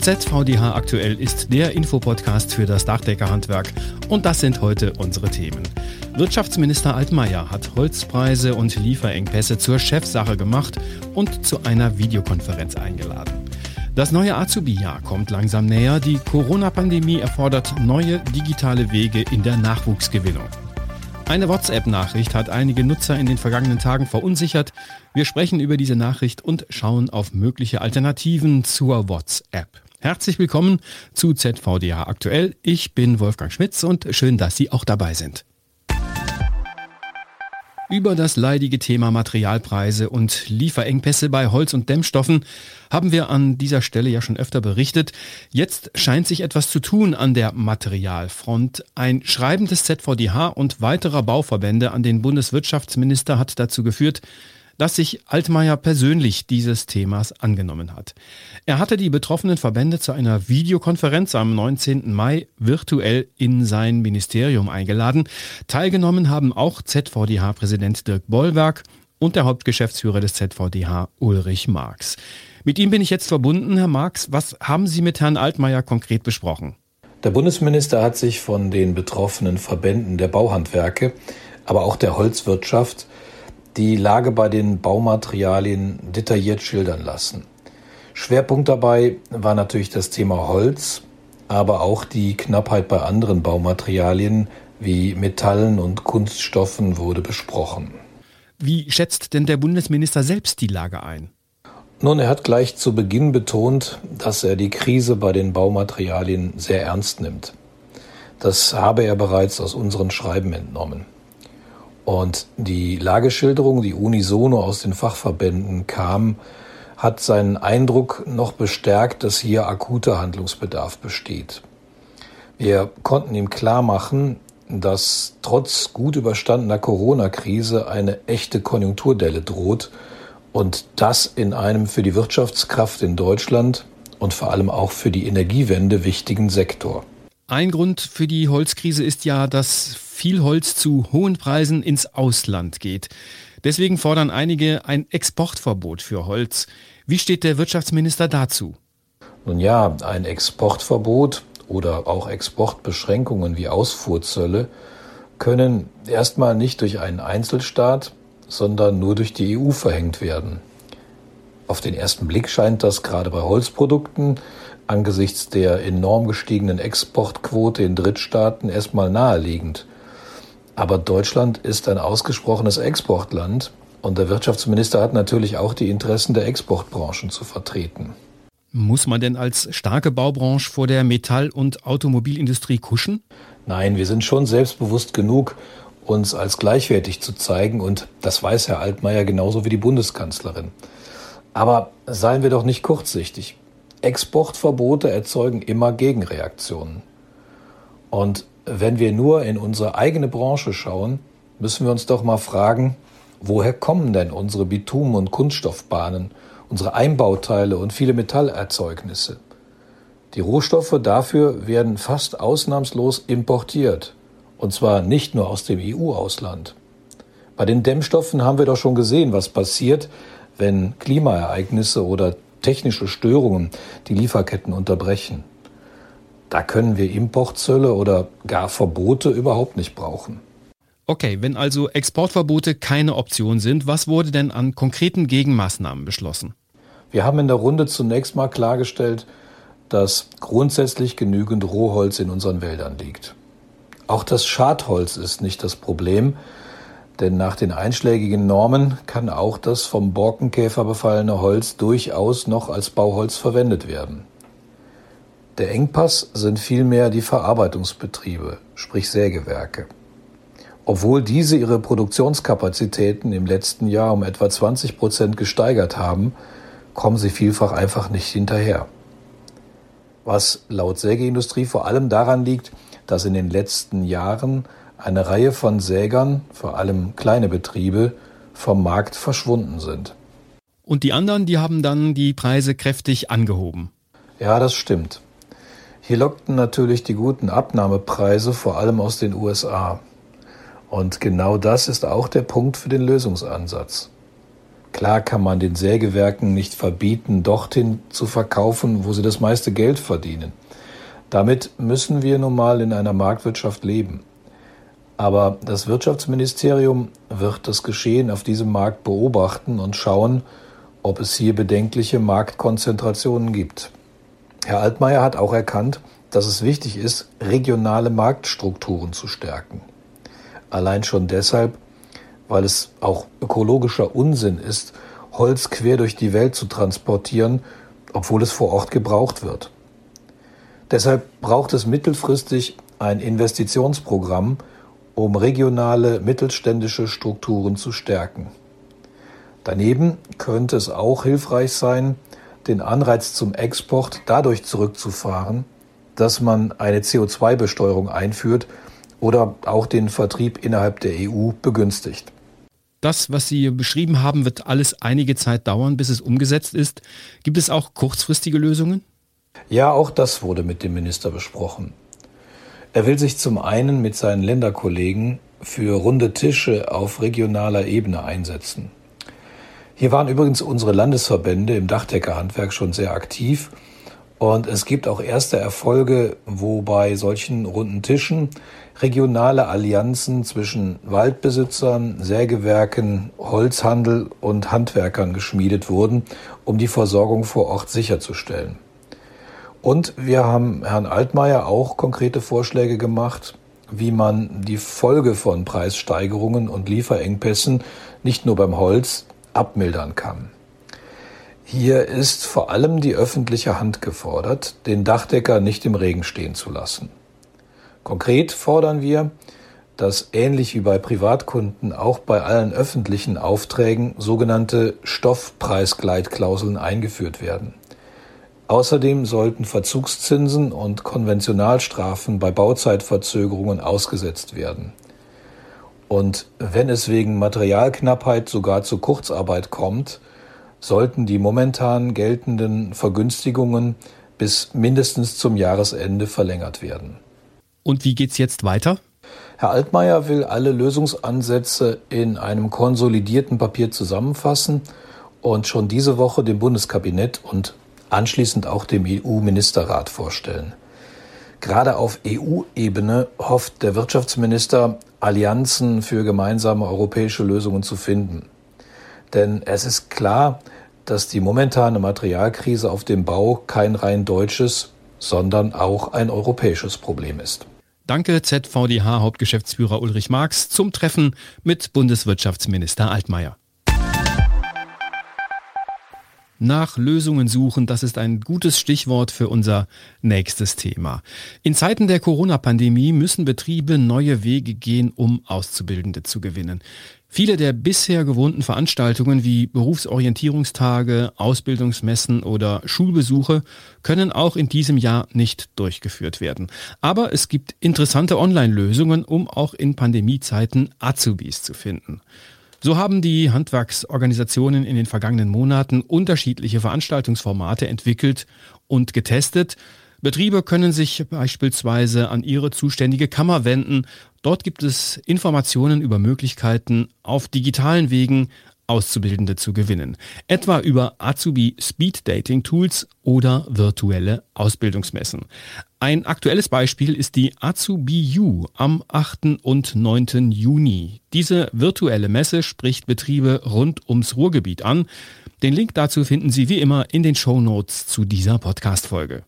ZVDH aktuell ist der Infopodcast für das Dachdeckerhandwerk und das sind heute unsere Themen. Wirtschaftsminister Altmaier hat Holzpreise und Lieferengpässe zur Chefsache gemacht und zu einer Videokonferenz eingeladen. Das neue Azubi-Jahr kommt langsam näher. Die Corona-Pandemie erfordert neue digitale Wege in der Nachwuchsgewinnung. Eine WhatsApp-Nachricht hat einige Nutzer in den vergangenen Tagen verunsichert. Wir sprechen über diese Nachricht und schauen auf mögliche Alternativen zur WhatsApp. Herzlich willkommen zu ZVDA aktuell. Ich bin Wolfgang Schmitz und schön, dass Sie auch dabei sind. Über das leidige Thema Materialpreise und Lieferengpässe bei Holz- und Dämmstoffen haben wir an dieser Stelle ja schon öfter berichtet. Jetzt scheint sich etwas zu tun an der Materialfront. Ein Schreiben des ZVDH und weiterer Bauverbände an den Bundeswirtschaftsminister hat dazu geführt, dass sich Altmaier persönlich dieses Themas angenommen hat. Er hatte die betroffenen Verbände zu einer Videokonferenz am 19. Mai virtuell in sein Ministerium eingeladen. Teilgenommen haben auch ZVDH-Präsident Dirk Bollwerk und der Hauptgeschäftsführer des ZVDH Ulrich Marx. Mit ihm bin ich jetzt verbunden. Herr Marx, was haben Sie mit Herrn Altmaier konkret besprochen? Der Bundesminister hat sich von den betroffenen Verbänden der Bauhandwerke, aber auch der Holzwirtschaft die Lage bei den Baumaterialien detailliert schildern lassen. Schwerpunkt dabei war natürlich das Thema Holz, aber auch die Knappheit bei anderen Baumaterialien wie Metallen und Kunststoffen wurde besprochen. Wie schätzt denn der Bundesminister selbst die Lage ein? Nun, er hat gleich zu Beginn betont, dass er die Krise bei den Baumaterialien sehr ernst nimmt. Das habe er bereits aus unseren Schreiben entnommen. Und die Lageschilderung, die unisono aus den Fachverbänden kam, hat seinen Eindruck noch bestärkt, dass hier akuter Handlungsbedarf besteht. Wir konnten ihm klar machen, dass trotz gut überstandener Corona-Krise eine echte Konjunkturdelle droht und das in einem für die Wirtschaftskraft in Deutschland und vor allem auch für die Energiewende wichtigen Sektor. Ein Grund für die Holzkrise ist ja, dass viel Holz zu hohen Preisen ins Ausland geht. Deswegen fordern einige ein Exportverbot für Holz. Wie steht der Wirtschaftsminister dazu? Nun ja, ein Exportverbot oder auch Exportbeschränkungen wie Ausfuhrzölle können erstmal nicht durch einen Einzelstaat, sondern nur durch die EU verhängt werden. Auf den ersten Blick scheint das gerade bei Holzprodukten angesichts der enorm gestiegenen Exportquote in Drittstaaten erstmal naheliegend. Aber Deutschland ist ein ausgesprochenes Exportland und der Wirtschaftsminister hat natürlich auch die Interessen der Exportbranchen zu vertreten. Muss man denn als starke Baubranche vor der Metall- und Automobilindustrie kuschen? Nein, wir sind schon selbstbewusst genug, uns als gleichwertig zu zeigen und das weiß Herr Altmaier genauso wie die Bundeskanzlerin. Aber seien wir doch nicht kurzsichtig. Exportverbote erzeugen immer Gegenreaktionen. Und wenn wir nur in unsere eigene Branche schauen, müssen wir uns doch mal fragen, woher kommen denn unsere Bitumen- und Kunststoffbahnen, unsere Einbauteile und viele Metallerzeugnisse? Die Rohstoffe dafür werden fast ausnahmslos importiert, und zwar nicht nur aus dem EU-Ausland. Bei den Dämmstoffen haben wir doch schon gesehen, was passiert, wenn Klimaereignisse oder technische Störungen die Lieferketten unterbrechen. Da können wir Importzölle oder gar Verbote überhaupt nicht brauchen. Okay, wenn also Exportverbote keine Option sind, was wurde denn an konkreten Gegenmaßnahmen beschlossen? Wir haben in der Runde zunächst mal klargestellt, dass grundsätzlich genügend Rohholz in unseren Wäldern liegt. Auch das Schadholz ist nicht das Problem, denn nach den einschlägigen Normen kann auch das vom Borkenkäfer befallene Holz durchaus noch als Bauholz verwendet werden. Der Engpass sind vielmehr die Verarbeitungsbetriebe, sprich Sägewerke. Obwohl diese ihre Produktionskapazitäten im letzten Jahr um etwa 20 Prozent gesteigert haben, kommen sie vielfach einfach nicht hinterher. Was laut Sägeindustrie vor allem daran liegt, dass in den letzten Jahren eine Reihe von Sägern, vor allem kleine Betriebe, vom Markt verschwunden sind. Und die anderen, die haben dann die Preise kräftig angehoben. Ja, das stimmt. Hier lockten natürlich die guten Abnahmepreise vor allem aus den USA. Und genau das ist auch der Punkt für den Lösungsansatz. Klar kann man den Sägewerken nicht verbieten, dorthin zu verkaufen, wo sie das meiste Geld verdienen. Damit müssen wir nun mal in einer Marktwirtschaft leben. Aber das Wirtschaftsministerium wird das Geschehen auf diesem Markt beobachten und schauen, ob es hier bedenkliche Marktkonzentrationen gibt. Herr Altmaier hat auch erkannt, dass es wichtig ist, regionale Marktstrukturen zu stärken. Allein schon deshalb, weil es auch ökologischer Unsinn ist, Holz quer durch die Welt zu transportieren, obwohl es vor Ort gebraucht wird. Deshalb braucht es mittelfristig ein Investitionsprogramm, um regionale mittelständische Strukturen zu stärken. Daneben könnte es auch hilfreich sein, den Anreiz zum Export dadurch zurückzufahren, dass man eine CO2-Besteuerung einführt oder auch den Vertrieb innerhalb der EU begünstigt. Das, was Sie beschrieben haben, wird alles einige Zeit dauern, bis es umgesetzt ist. Gibt es auch kurzfristige Lösungen? Ja, auch das wurde mit dem Minister besprochen. Er will sich zum einen mit seinen Länderkollegen für runde Tische auf regionaler Ebene einsetzen. Hier waren übrigens unsere Landesverbände im Dachdeckerhandwerk schon sehr aktiv und es gibt auch erste Erfolge, wo bei solchen runden Tischen regionale Allianzen zwischen Waldbesitzern, Sägewerken, Holzhandel und Handwerkern geschmiedet wurden, um die Versorgung vor Ort sicherzustellen. Und wir haben Herrn Altmaier auch konkrete Vorschläge gemacht, wie man die Folge von Preissteigerungen und Lieferengpässen nicht nur beim Holz abmildern kann. Hier ist vor allem die öffentliche Hand gefordert, den Dachdecker nicht im Regen stehen zu lassen. Konkret fordern wir, dass ähnlich wie bei Privatkunden auch bei allen öffentlichen Aufträgen sogenannte Stoffpreisgleitklauseln eingeführt werden. Außerdem sollten Verzugszinsen und Konventionalstrafen bei Bauzeitverzögerungen ausgesetzt werden. Und wenn es wegen Materialknappheit sogar zu Kurzarbeit kommt, sollten die momentan geltenden Vergünstigungen bis mindestens zum Jahresende verlängert werden. Und wie geht's jetzt weiter? Herr Altmaier will alle Lösungsansätze in einem konsolidierten Papier zusammenfassen und schon diese Woche dem Bundeskabinett und anschließend auch dem EU-Ministerrat vorstellen. Gerade auf EU-Ebene hofft der Wirtschaftsminister, Allianzen für gemeinsame europäische Lösungen zu finden. Denn es ist klar, dass die momentane Materialkrise auf dem Bau kein rein deutsches, sondern auch ein europäisches Problem ist. Danke ZVDH Hauptgeschäftsführer Ulrich Marx zum Treffen mit Bundeswirtschaftsminister Altmaier. Nach Lösungen suchen, das ist ein gutes Stichwort für unser nächstes Thema. In Zeiten der Corona-Pandemie müssen Betriebe neue Wege gehen, um Auszubildende zu gewinnen. Viele der bisher gewohnten Veranstaltungen wie Berufsorientierungstage, Ausbildungsmessen oder Schulbesuche können auch in diesem Jahr nicht durchgeführt werden. Aber es gibt interessante Online-Lösungen, um auch in Pandemiezeiten Azubis zu finden. So haben die Handwerksorganisationen in den vergangenen Monaten unterschiedliche Veranstaltungsformate entwickelt und getestet. Betriebe können sich beispielsweise an ihre zuständige Kammer wenden. Dort gibt es Informationen über Möglichkeiten, auf digitalen Wegen Auszubildende zu gewinnen. Etwa über Azubi Speed Dating Tools oder virtuelle Ausbildungsmessen. Ein aktuelles Beispiel ist die Azubi U am 8. und 9. Juni. Diese virtuelle Messe spricht Betriebe rund ums Ruhrgebiet an. Den Link dazu finden Sie wie immer in den Show Notes zu dieser Podcast-Folge.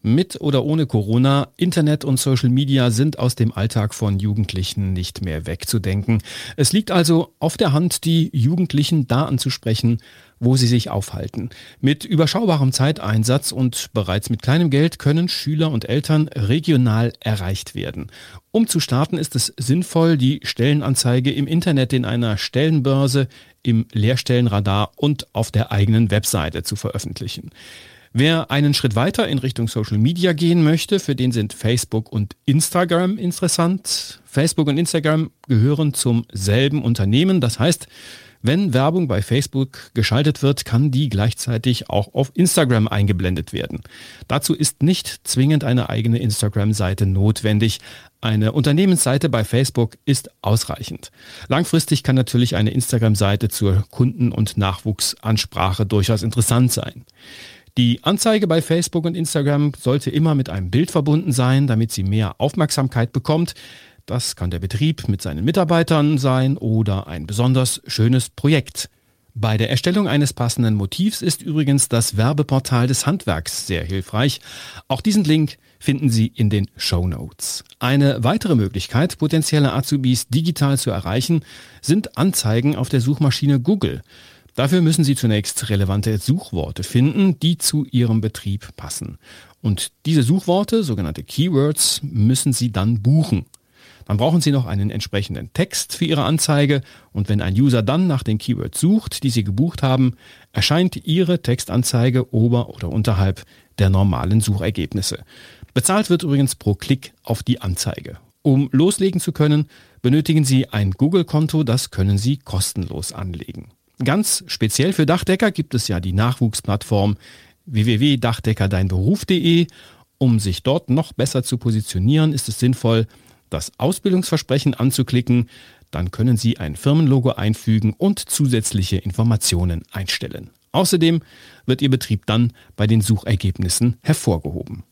Mit oder ohne Corona, Internet und Social Media sind aus dem Alltag von Jugendlichen nicht mehr wegzudenken. Es liegt also auf der Hand, die Jugendlichen da anzusprechen, wo sie sich aufhalten. Mit überschaubarem Zeiteinsatz und bereits mit kleinem Geld können Schüler und Eltern regional erreicht werden. Um zu starten ist es sinnvoll, die Stellenanzeige im Internet in einer Stellenbörse, im Lehrstellenradar und auf der eigenen Webseite zu veröffentlichen. Wer einen Schritt weiter in Richtung Social Media gehen möchte, für den sind Facebook und Instagram interessant. Facebook und Instagram gehören zum selben Unternehmen. Das heißt, Wenn Werbung bei Facebook geschaltet wird, kann die gleichzeitig auch auf Instagram eingeblendet werden. Dazu ist nicht zwingend eine eigene Instagram-Seite notwendig. Eine Unternehmensseite bei Facebook ist ausreichend. Langfristig kann natürlich eine Instagram-Seite zur Kunden- und Nachwuchsansprache durchaus interessant sein. Die Anzeige bei Facebook und Instagram sollte immer mit einem Bild verbunden sein, damit sie mehr Aufmerksamkeit bekommt. Das kann der Betrieb mit seinen Mitarbeitern sein oder ein besonders schönes Projekt. Bei der Erstellung eines passenden Motivs ist übrigens das Werbeportal des Handwerks sehr hilfreich. Auch diesen Link finden Sie in den Show Notes. Eine weitere Möglichkeit, potenzielle Azubis digital zu erreichen, sind Anzeigen auf der Suchmaschine Google. Dafür müssen Sie zunächst relevante Suchworte finden, die zu Ihrem Betrieb passen. Und diese Suchworte, sogenannte Keywords, müssen Sie dann buchen. Dann brauchen Sie noch einen entsprechenden Text für Ihre Anzeige und wenn ein User dann nach den Keywords sucht, die Sie gebucht haben, erscheint Ihre Textanzeige ober- oder unterhalb der normalen Suchergebnisse. Bezahlt wird übrigens pro Klick auf die Anzeige. Um loslegen zu können, benötigen Sie ein Google-Konto, das können Sie kostenlos anlegen. Ganz speziell für Dachdecker gibt es ja die Nachwuchsplattform www.dachdeckerdeinberuf.de. Um sich dort noch besser zu positionieren, ist es sinnvoll, das Ausbildungsversprechen anzuklicken. Dann können Sie ein Firmenlogo einfügen und zusätzliche Informationen einstellen. Außerdem wird Ihr Betrieb dann bei den Suchergebnissen hervorgehoben.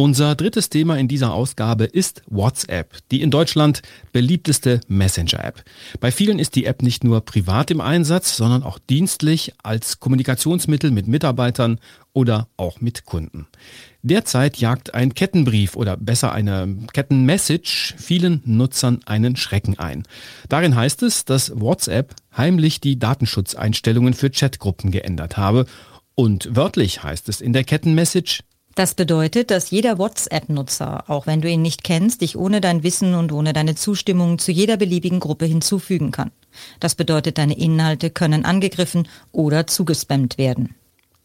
Unser drittes Thema in dieser Ausgabe ist WhatsApp, die in Deutschland beliebteste Messenger-App. Bei vielen ist die App nicht nur privat im Einsatz, sondern auch dienstlich als Kommunikationsmittel mit Mitarbeitern oder auch mit Kunden. Derzeit jagt ein Kettenbrief oder besser eine Kettenmessage vielen Nutzern einen Schrecken ein. Darin heißt es, dass WhatsApp heimlich die Datenschutzeinstellungen für Chatgruppen geändert habe und wörtlich heißt es in der Kettenmessage, das bedeutet, dass jeder WhatsApp-Nutzer, auch wenn du ihn nicht kennst, dich ohne dein Wissen und ohne deine Zustimmung zu jeder beliebigen Gruppe hinzufügen kann. Das bedeutet, deine Inhalte können angegriffen oder zugespammt werden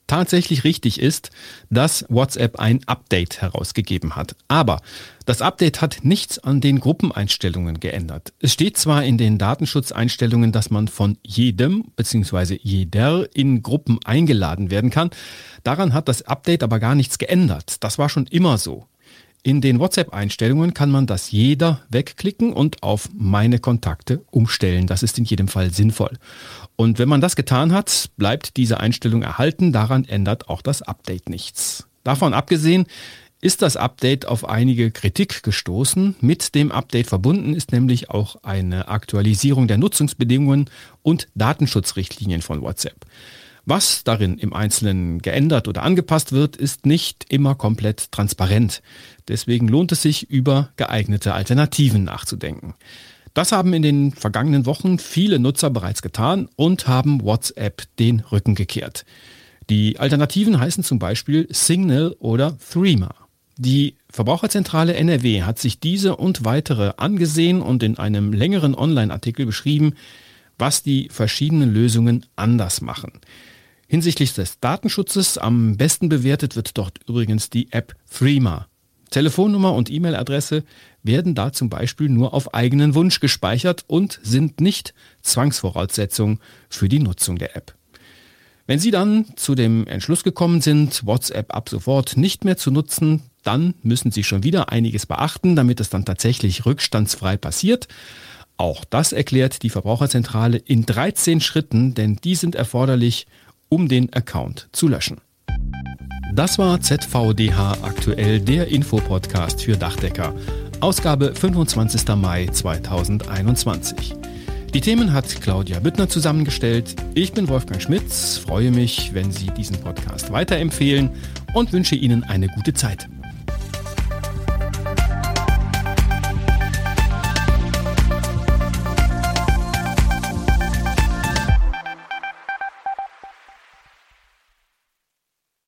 tatsächlich richtig ist, dass WhatsApp ein Update herausgegeben hat. Aber das Update hat nichts an den Gruppeneinstellungen geändert. Es steht zwar in den Datenschutzeinstellungen, dass man von jedem bzw. jeder in Gruppen eingeladen werden kann. Daran hat das Update aber gar nichts geändert. Das war schon immer so. In den WhatsApp-Einstellungen kann man das jeder wegklicken und auf meine Kontakte umstellen. Das ist in jedem Fall sinnvoll. Und wenn man das getan hat, bleibt diese Einstellung erhalten. Daran ändert auch das Update nichts. Davon abgesehen ist das Update auf einige Kritik gestoßen. Mit dem Update verbunden ist nämlich auch eine Aktualisierung der Nutzungsbedingungen und Datenschutzrichtlinien von WhatsApp. Was darin im Einzelnen geändert oder angepasst wird, ist nicht immer komplett transparent. Deswegen lohnt es sich, über geeignete Alternativen nachzudenken. Das haben in den vergangenen Wochen viele Nutzer bereits getan und haben WhatsApp den Rücken gekehrt. Die Alternativen heißen zum Beispiel Signal oder Threema. Die Verbraucherzentrale NRW hat sich diese und weitere angesehen und in einem längeren Online-Artikel beschrieben, was die verschiedenen Lösungen anders machen. Hinsichtlich des Datenschutzes am besten bewertet wird dort übrigens die App Threema. Telefonnummer und E-Mail-Adresse werden da zum Beispiel nur auf eigenen Wunsch gespeichert und sind nicht Zwangsvoraussetzung für die Nutzung der App. Wenn Sie dann zu dem Entschluss gekommen sind, WhatsApp ab sofort nicht mehr zu nutzen, dann müssen Sie schon wieder einiges beachten, damit es dann tatsächlich rückstandsfrei passiert. Auch das erklärt die Verbraucherzentrale in 13 Schritten, denn die sind erforderlich, um den Account zu löschen. Das war ZVDH aktuell, der Infopodcast für Dachdecker. Ausgabe 25. Mai 2021. Die Themen hat Claudia Büttner zusammengestellt. Ich bin Wolfgang Schmitz, freue mich, wenn Sie diesen Podcast weiterempfehlen und wünsche Ihnen eine gute Zeit.